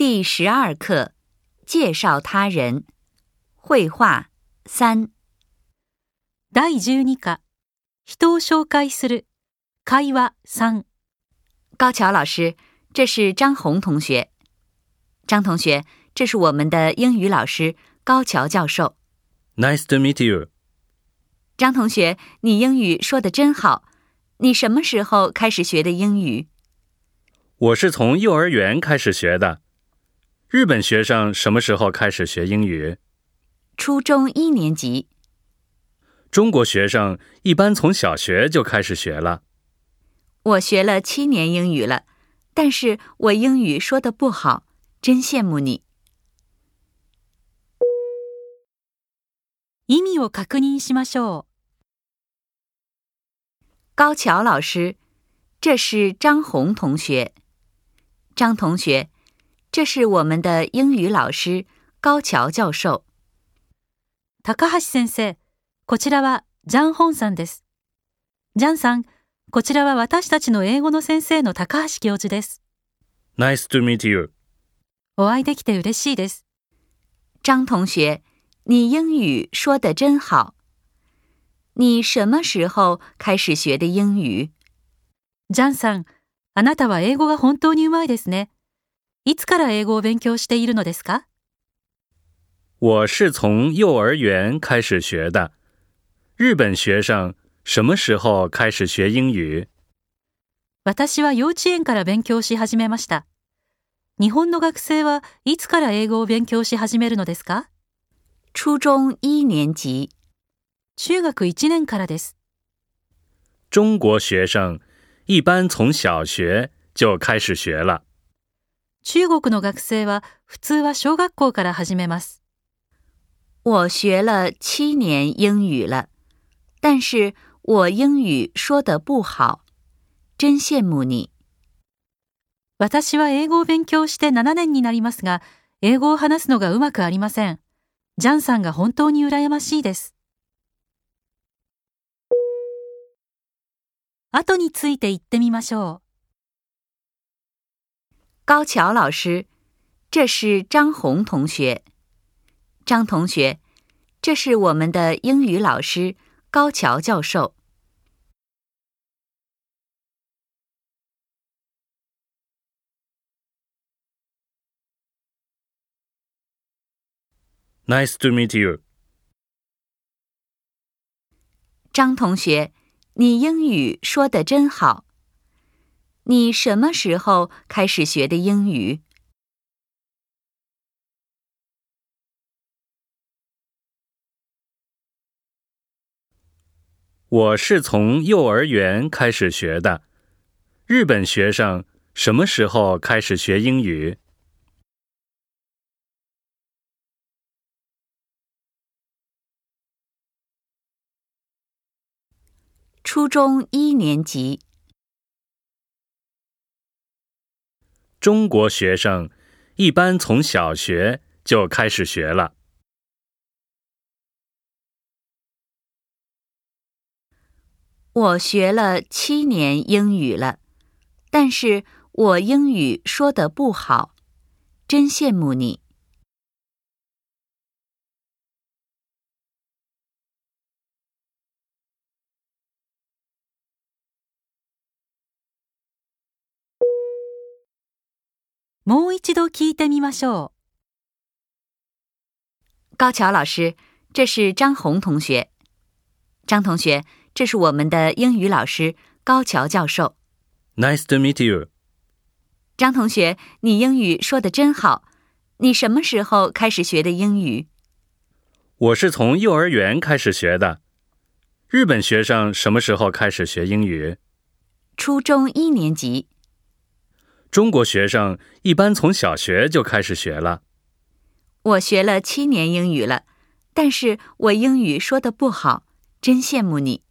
第十二课，介绍他人，绘画三。第十二课，介会三。高桥老师，这是张红同学。张同学，这是我们的英语老师高桥教授。Nice to meet you。张同学，你英语说的真好。你什么时候开始学的英语？我是从幼儿园开始学的。日本学生什么时候开始学英语？初中一年级。中国学生一般从小学就开始学了。我学了七年英语了，但是我英语说的不好，真羡慕你。意味を確認しましょう。高桥老师，这是张红同学。张同学。这是我们的英语老师高桥教授。高橋先生、こちらはジャン・ホンさんです。ジャンさん、こちらは私たちの英語の先生の高橋教授です。Nice to meet you. お会いできて嬉しいです。张同学、你英语说得真好。你什么时候开始学的英语？ジャンさん、あなたは英語が本当にうまいですね。いつから英語を勉強しているのですか我是从幼儿园开始学的。日本学生什么时候开始学英语？私は幼稚園から勉強し始めました。日本の学生はいつから英語を勉強し始めるのですか初中一年级。中学一年からです。中国学生一般从小学就开始学了。中国の学生は普通は小学校から始めます。我学了七年英语了，但是我英语说得不好，真羡慕你。私は英語を勉強して7年になりますが、英語を話すのがうまくありません。ジャンさんが本当に羨ましいです。後について言ってみましょう。高桥老师，这是张红同学。张同学，这是我们的英语老师高桥教授。Nice to meet you。张同学，你英语说的真好。你什么时候开始学的英语？我是从幼儿园开始学的。日本学生什么时候开始学英语？初中一年级。中国学生一般从小学就开始学了。我学了七年英语了，但是我英语说的不好，真羡慕你。もう一度聞いてみましょう。高桥老师，这是张红同学。张同学，这是我们的英语老师高桥教授。Nice to meet you。张同学，你英语说的真好。你什么时候开始学的英语？我是从幼儿园开始学的。日本学生什么时候开始学英语？初中一年级。中国学生一般从小学就开始学了。我学了七年英语了，但是我英语说的不好，真羡慕你。